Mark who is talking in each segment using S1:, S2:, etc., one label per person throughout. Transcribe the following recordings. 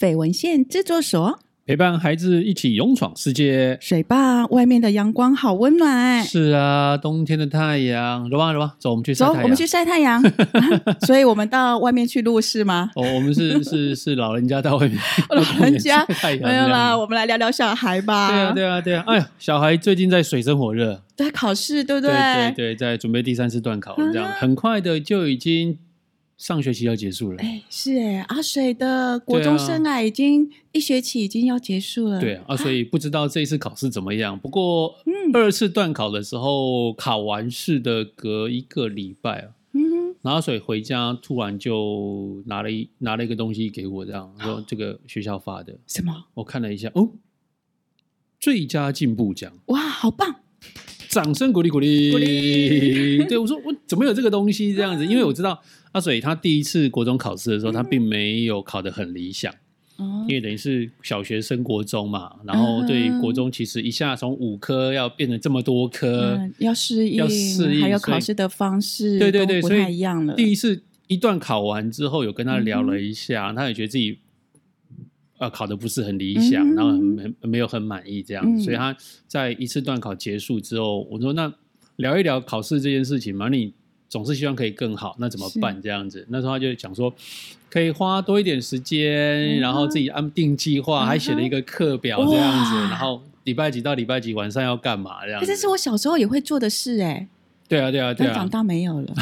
S1: 绯闻线制作所
S2: 陪伴孩子一起勇闯世界。
S1: 水爸，外面的阳光好温暖。
S2: 是啊，冬天的太阳，走吧走吧，走，我们去晒太阳。
S1: 走，我们去晒太阳。啊、所以我们到外面去录是吗？
S2: 哦，我们是是是老人家到外面，
S1: 老人家 没有啦。我们来聊聊小孩吧。
S2: 对啊，对啊，对啊。哎呀，小孩最近在水深火热，
S1: 在考试，对不对？
S2: 对对对，在准备第三次段考，这样、啊、很快的就已经。上学期要结束了，
S1: 哎，是哎，阿水的国中生啊已经、啊、一学期已经要结束了，
S2: 对啊，啊，所以不知道这一次考试怎么样。不过，嗯，二次段考的时候，考完试的隔一个礼拜啊，嗯哼，然后阿水回家突然就拿了一拿了一个东西给我，这样说这个学校发的。
S1: 什么？
S2: 我看了一下，哦，最佳进步奖，
S1: 哇，好棒！
S2: 掌声鼓励鼓励。鼓励！对我说，我怎么有这个东西这样子？因为我知道阿水他第一次国中考试的时候，他并没有考得很理想，因为等于是小学升国中嘛，然后对国中其实一下从五科要变成这么多科，
S1: 要适应，要适应，还有考试的方式，
S2: 对对对，
S1: 不太一样了。
S2: 第一次一段考完之后，有跟他聊了一下，他也觉得自己。呃，考的不是很理想，嗯、然后很没有很满意这样，嗯、所以他在一次段考结束之后，我说那聊一聊考试这件事情嘛，你总是希望可以更好，那怎么办这样子？那时候他就讲说，可以花多一点时间，嗯、然后自己安定计划，嗯、还写了一个课表这样子，然后礼拜几到礼拜几晚上要干嘛这样子。
S1: 这是我小时候也会做的事哎。
S2: 对啊，对啊，对啊。
S1: 长大没有了，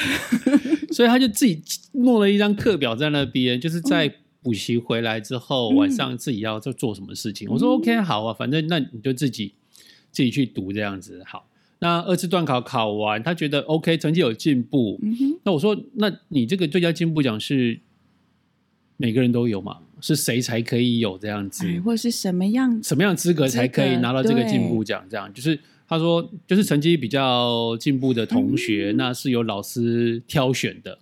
S2: 所以他就自己弄了一张课表在那边，就是在。补习回来之后，晚上自己要做做什么事情？嗯、我说 OK，好啊，反正那你就自己自己去读这样子。好，那二次段考考完，他觉得 OK，成绩有进步。嗯、那我说，那你这个最佳进步奖是每个人都有吗？是谁才可以有这样子？
S1: 或者是什么样什么样
S2: 资格才可以拿到这个进步奖？这样就是他说，就是成绩比较进步的同学，嗯、那是由老师挑选的。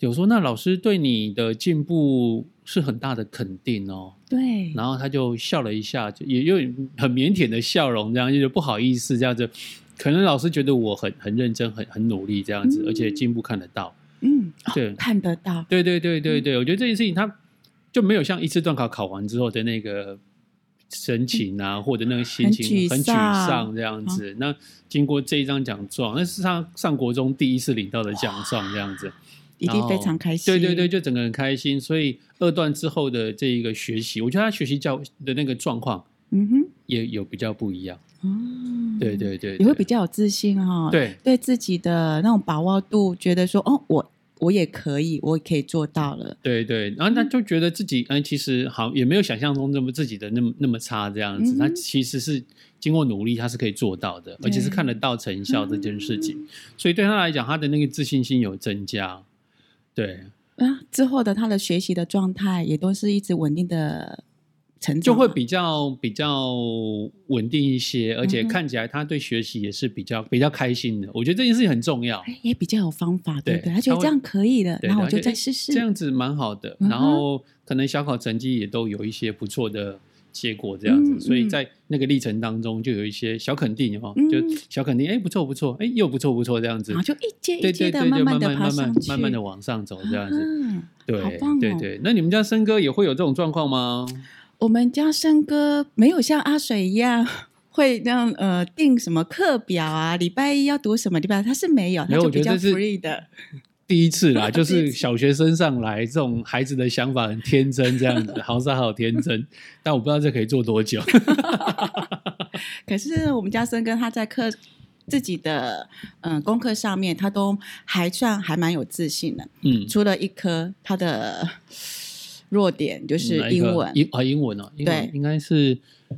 S2: 有说，那老师对你的进步是很大的肯定哦。
S1: 对，
S2: 然后他就笑了一下，就也有很腼腆的笑容，这样就不好意思，这样子。可能老师觉得我很很认真，很很努力，这样子，嗯、而且进步看得到。
S1: 嗯，对、
S2: 哦，
S1: 看得到。
S2: 对对对对对，嗯、我觉得这件事情他就没有像一次段考考完之后的那个神情啊，嗯、或者那个心情很沮丧这样子。哦、那经过这一张奖状，那是他上国中第一次领到的奖状，这样子。
S1: 一定非常开心，
S2: 对对对，就整个人开心。所以二段之后的这一个学习，我觉得他学习教的那个状况，嗯哼，也有比较不一样。嗯，对对对，
S1: 你会比较有自信哈、哦。
S2: 对，
S1: 对自己的那种把握度，觉得说哦，我我也可以，我也可以做到了。
S2: 对对，然后他就觉得自己嗯，其实好也没有想象中那么自己的那么那么差这样子。嗯、他其实是经过努力，他是可以做到的，而且是看得到成效这件事情。嗯、所以对他来讲，他的那个自信心有增加。对
S1: 啊，之后的他的学习的状态也都是一直稳定的成长，
S2: 就会比较比较稳定一些，而且看起来他对学习也是比较比较开心的。我觉得这件事情很重要，
S1: 也比较有方法，对不对？他觉得这样可以的，然后我就再试试，
S2: 这样子蛮好的。然后可能小考成绩也都有一些不错的。结果这样子，嗯、所以在那个历程当中就有一些小肯定哦，嗯、就小肯定，哎，不错不错，哎，又不错不错这样子，
S1: 然后就一阶一阶的慢慢的爬上去，
S2: 慢慢的往上走这样子，
S1: 嗯、对，
S2: 对对。那你们家森哥也会有这种状况吗？
S1: 我们家森哥没有像阿水一样会这样呃定什么课表啊，礼拜一要读什么礼拜，他是没有，他就比较 free 的。
S2: 第一次啦，就是小学生上来，这种孩子的想法很天真，这样子，好傻好天真。但我不知道这可以做多久。
S1: 可是我们家森哥他在课自己的嗯功课上面，他都还算还蛮有自信的。嗯，除了一科，他的弱点就是英文，
S2: 英啊英文哦，对，应该是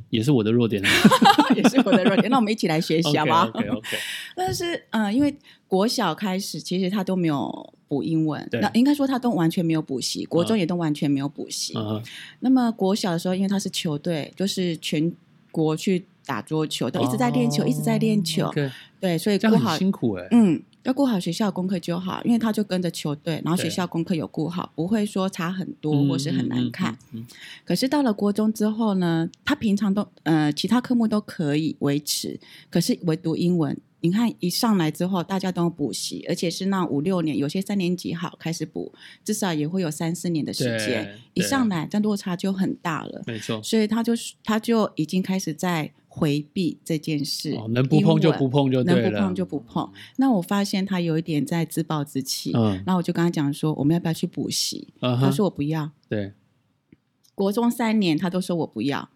S2: 也是我的弱点，
S1: 也是我的弱点。那我们一起来学习 好不好
S2: ？OK OK。
S1: 但是嗯，因为。国小开始，其实他都没有补英文，那应该说他都完全没有补习。国中也都完全没有补习。Uh. 那么国小的时候，因为他是球队，就是全国去打桌球，都一直在练球，uh. 一直在练球。Okay. 对，所以顾好
S2: 辛苦哎。
S1: 嗯，要顾好学校功课就好，因为他就跟着球队，然后学校功课有顾好，不会说差很多或是很难看。嗯嗯嗯嗯、可是到了国中之后呢，他平常都呃其他科目都可以维持，可是唯独英文。你看一上来之后，大家都补习，而且是那五六年，有些三年级好开始补，至少也会有三四年的时间。一上来，这落差就很大了。
S2: 没错，
S1: 所以他就他就已经开始在回避这件事。
S2: 哦，能不碰就不碰就对了，
S1: 能不碰就不碰。那我发现他有一点在自暴自弃。嗯，那我就跟他讲说，我们要不要去补习？嗯，他说我不要。
S2: 对，
S1: 国中三年他都说我不要。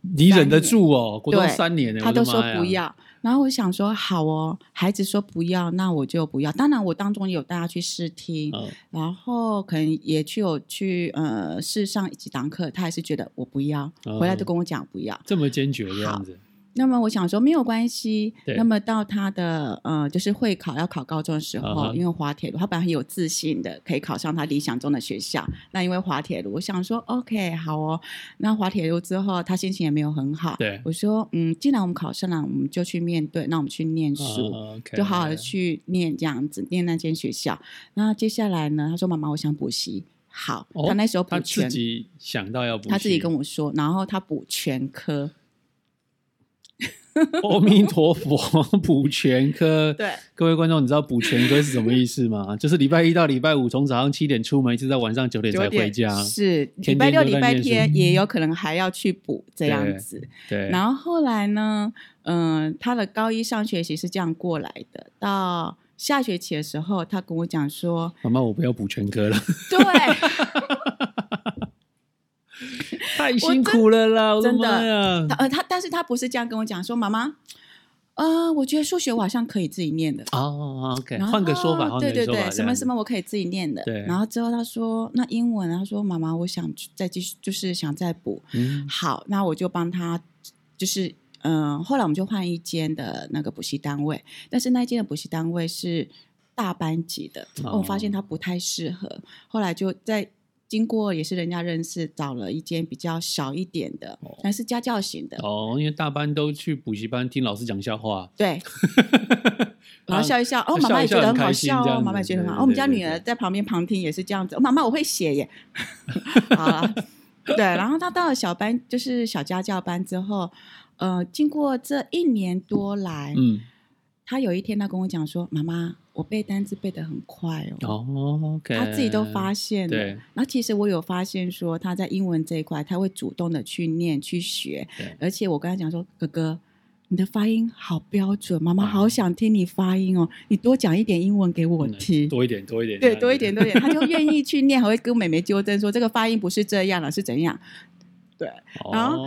S2: 你忍得住哦？国中三年，
S1: 他都说不要。然后我想说，好哦，孩子说不要，那我就不要。当然，我当中有带他去试听，嗯、然后可能也去有去呃试上几堂课，他还是觉得我不要，嗯、回来就跟我讲不要，
S2: 这么坚决这样子。
S1: 那么我想说没有关系。那么到他的呃，就是会考要考高中的时候，uh -huh. 因为滑铁卢，他本来很有自信的可以考上他理想中的学校。那因为滑铁卢，我想说 OK 好哦。那滑铁卢之后，他心情也没有很好。
S2: 对，
S1: 我说嗯，既然我们考上了，我们就去面对，那我们去念书，uh. 就好好的去念这样子，念那间学校。那接下来呢？他说妈妈，我想补习。好，oh, 他那时候补全，
S2: 他自己想到要补，
S1: 他自己跟我说，然后他补全科。
S2: 阿弥陀佛，补全科。
S1: 对，
S2: 各位观众，你知道补全科是什么意思吗？就是礼拜一到礼拜五，从早上七点出门，一直到晚上九点才回家。
S1: 是，礼拜六、礼拜天也有可能还要去补这样子。
S2: 对。对，
S1: 然后后来呢，嗯、呃，他的高一上学期是这样过来的。到下学期的时候，他跟我讲说：“
S2: 妈妈，我不要补全科了。”
S1: 对。
S2: 太辛苦了啦！
S1: 真的，他呃，他但是他不是这样跟我讲说，妈妈，呃，我觉得数学我好像可以自己念的
S2: 哦。OK，换个说法，
S1: 对对对，什么什么我可以自己念的。
S2: 对，
S1: 然后之后他说，那英文，他说妈妈，我想再继续，就是想再补。嗯，好，那我就帮他，就是嗯、呃，后来我们就换一间的那个补习单位，但是那一间的补习单位是大班级的，哦、我发现他不太适合，后来就在。经过也是人家认识，找了一间比较小一点的，但是家教型的。
S2: 哦，因为大班都去补习班听老师讲笑话。
S1: 对，然后笑一笑，哦，妈妈也觉得很好笑哦，妈妈也觉得很好。哦，我们家女儿在旁边旁听也是这样子。哦，妈妈我会写耶。好了，对，然后她到了小班，就是小家教班之后，呃，经过这一年多来，嗯，他有一天他跟我讲说，妈妈。我背单词背得很快哦，
S2: 哦
S1: 他自己都发现了。对，然后其实我有发现说他在英文这一块，他会主动的去念去学。对，而且我跟他讲说，哥哥，你的发音好标准，妈妈好想听你发音哦，你多讲一点英文给我听，
S2: 多一点，多一点，
S1: 对，多一点，多一点，他就愿意去念，还会跟妹妹纠正说这个发音不是这样了，是怎样？对，然
S2: 后、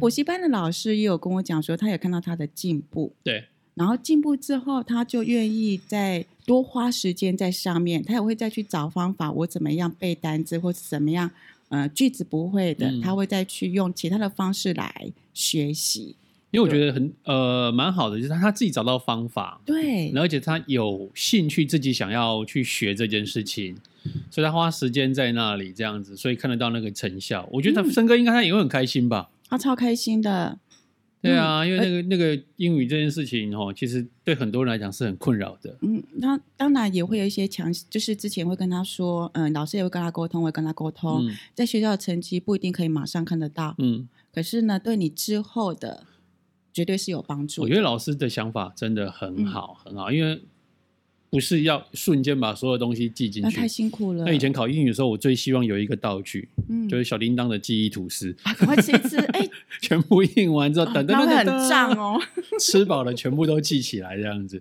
S1: 补习班的老师也有跟我讲说，他也看到他的进步。
S2: 对。
S1: 然后进步之后，他就愿意再多花时间在上面，他也会再去找方法，我怎么样背单词，或是怎么样，呃，句子不会的，嗯、他会再去用其他的方式来学习。
S2: 因为我觉得很呃蛮好的，就是他他自己找到方法，
S1: 对，
S2: 而且他有兴趣自己想要去学这件事情，所以他花时间在那里这样子，所以看得到那个成效。我觉得他森哥应该他也会很开心吧？
S1: 他超开心的。
S2: 对啊，因为那个那个英语这件事情哦，其实对很多人来讲是很困扰的。
S1: 嗯，那当然也会有一些强，就是之前会跟他说，嗯，老师也会跟他沟通，会跟他沟通，嗯，在学校的成绩不一定可以马上看得到，嗯，可是呢，对你之后的绝对是有帮助。
S2: 我觉得老师的想法真的很好，嗯，很好，因为。不是要瞬间把所有东西记进去，那
S1: 太辛苦了。
S2: 那以前考英语的时候，我最希望有一个道具，嗯，就是小叮当的记忆吐司，
S1: 啊，赶快吃一吃，哎，
S2: 全部印完之后，等等等等，
S1: 很胀哦，
S2: 吃饱了全部都记起来这样子。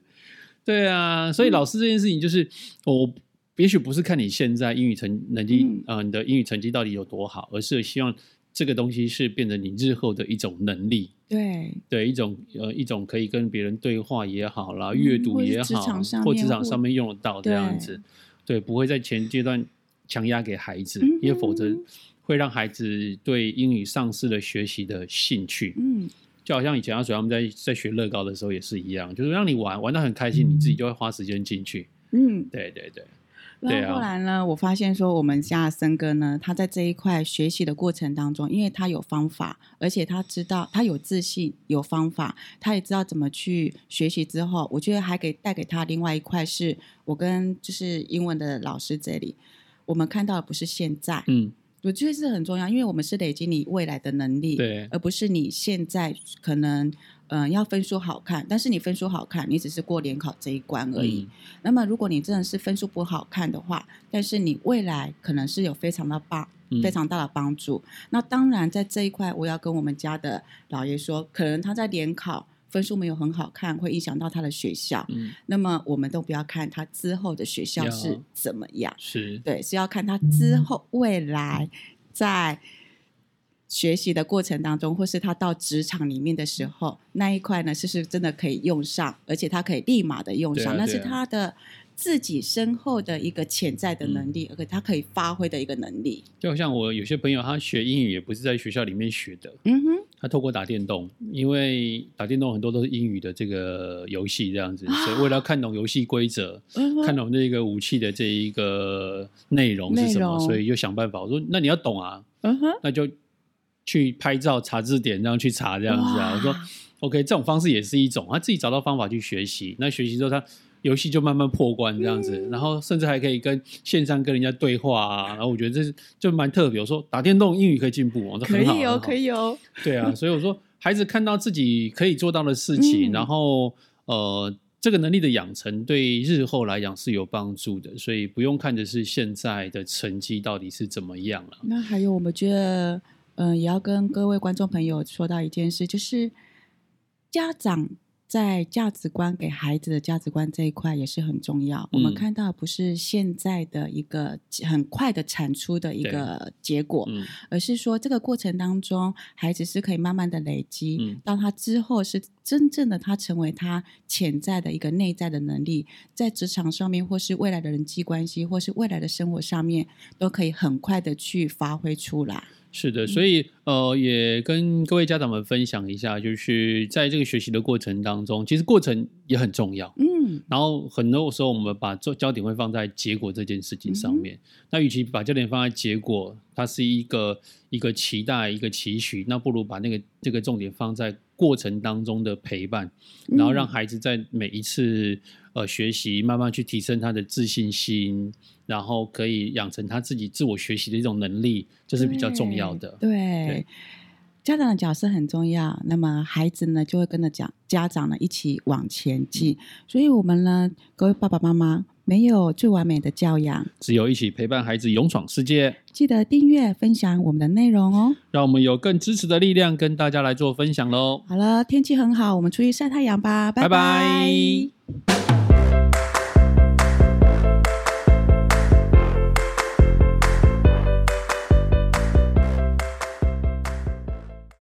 S2: 对啊，所以老师这件事情就是，我、也许不是看你现在英语成能力啊、嗯。呃，你的英语成绩到底有多好，而是希望。这个东西是变成你日后的一种能力，
S1: 对
S2: 对，一种呃一种可以跟别人对话也好啦，阅读也好，或职场上面用得到这样子，对，对，不会在前阶段强压给孩子，嗯，因为否则会让孩子对英语丧失了学习的兴趣。嗯，就好像以前阿水他们在在学乐高的时候也是一样，就是让你玩玩的很开心，嗯，你自己就会花时间进去。嗯，对对对。
S1: 那后来呢、啊？我发现说，我们家森哥呢，他在这一块学习的过程当中，因为他有方法，而且他知道他有自信、有方法，他也知道怎么去学习。之后，我觉得还给带给他另外一块，是我跟就是英文的老师这里，我们看到的不是现在，嗯，我觉得是很重要，因为我们是累积你未来的能力，
S2: 对，
S1: 而不是你现在可能嗯、呃、要分数好看，但是你分数好看，你只是过联考这一关而已。嗯、那么如果你真的是分数不好看的话，但是你未来可能是有非常的棒、嗯、非常大的帮助。那当然在这一块，我要跟我们家的老爷说，可能他在联考。分数没有很好看，会影响到他的学校。嗯，那么我们都不要看他之后的学校是怎么样，
S2: 是
S1: 对，是要看他之后未来在学习的过程当中，或是他到职场里面的时候，那一块呢，是不是真的可以用上，而且他可以立马的用上，那是他的。自己身后的一个潜在的能力，而且他可以发挥的一个能力。
S2: 就好像我有些朋友，他学英语也不是在学校里面学的，
S1: 嗯哼，
S2: 他透过打电动，因为打电动很多都是英语的这个游戏这样子，所以为了要看懂游戏规则，啊、看懂这个武器的这一个内容是什么，所以就想办法。我说，那你要懂啊，嗯，那就去拍照、查字典，这样去查这样子啊。我说，OK，这种方式也是一种，他自己找到方法去学习。那学习之后他。游戏就慢慢破关这样子，嗯、然后甚至还可以跟线上跟人家对话啊，然后我觉得这是就蛮特别。我说打电动英语可以进步，我说很好，
S1: 可以哦，可以哦。
S2: 对啊，所以我说孩子看到自己可以做到的事情，嗯、然后呃，这个能力的养成对日后来讲是有帮助的，所以不用看的是现在的成绩到底是怎么样了。
S1: 那还有，我们觉得，嗯、呃，也要跟各位观众朋友说到一件事，就是家长。在价值观给孩子的价值观这一块也是很重要。嗯、我们看到不是现在的一个很快的产出的一个结果，嗯、而是说这个过程当中，孩子是可以慢慢的累积，嗯、到他之后是真正的他成为他潜在的一个内在的能力，在职场上面或是未来的人际关系或是未来的生活上面，都可以很快的去发挥出来。
S2: 是的，所以呃，也跟各位家长们分享一下，就是在这个学习的过程当中，其实过程也很重要。嗯，然后很多时候我们把焦焦点会放在结果这件事情上面。嗯、那与其把焦点放在结果，它是一个一个期待、一个期许，那不如把那个这个重点放在过程当中的陪伴，然后让孩子在每一次呃学习，慢慢去提升他的自信心。然后可以养成他自己自我学习的一种能力，这是比较重要的。
S1: 对，对家长的角色很重要。那么孩子呢，就会跟着讲家长呢一起往前进。嗯、所以，我们呢，各位爸爸妈妈，没有最完美的教养，
S2: 只有一起陪伴孩子勇闯世界。
S1: 记得订阅分享我们的内容哦，
S2: 让我们有更支持的力量，跟大家来做分享喽。
S1: 好了，天气很好，我们出去晒太阳吧。拜拜。拜拜。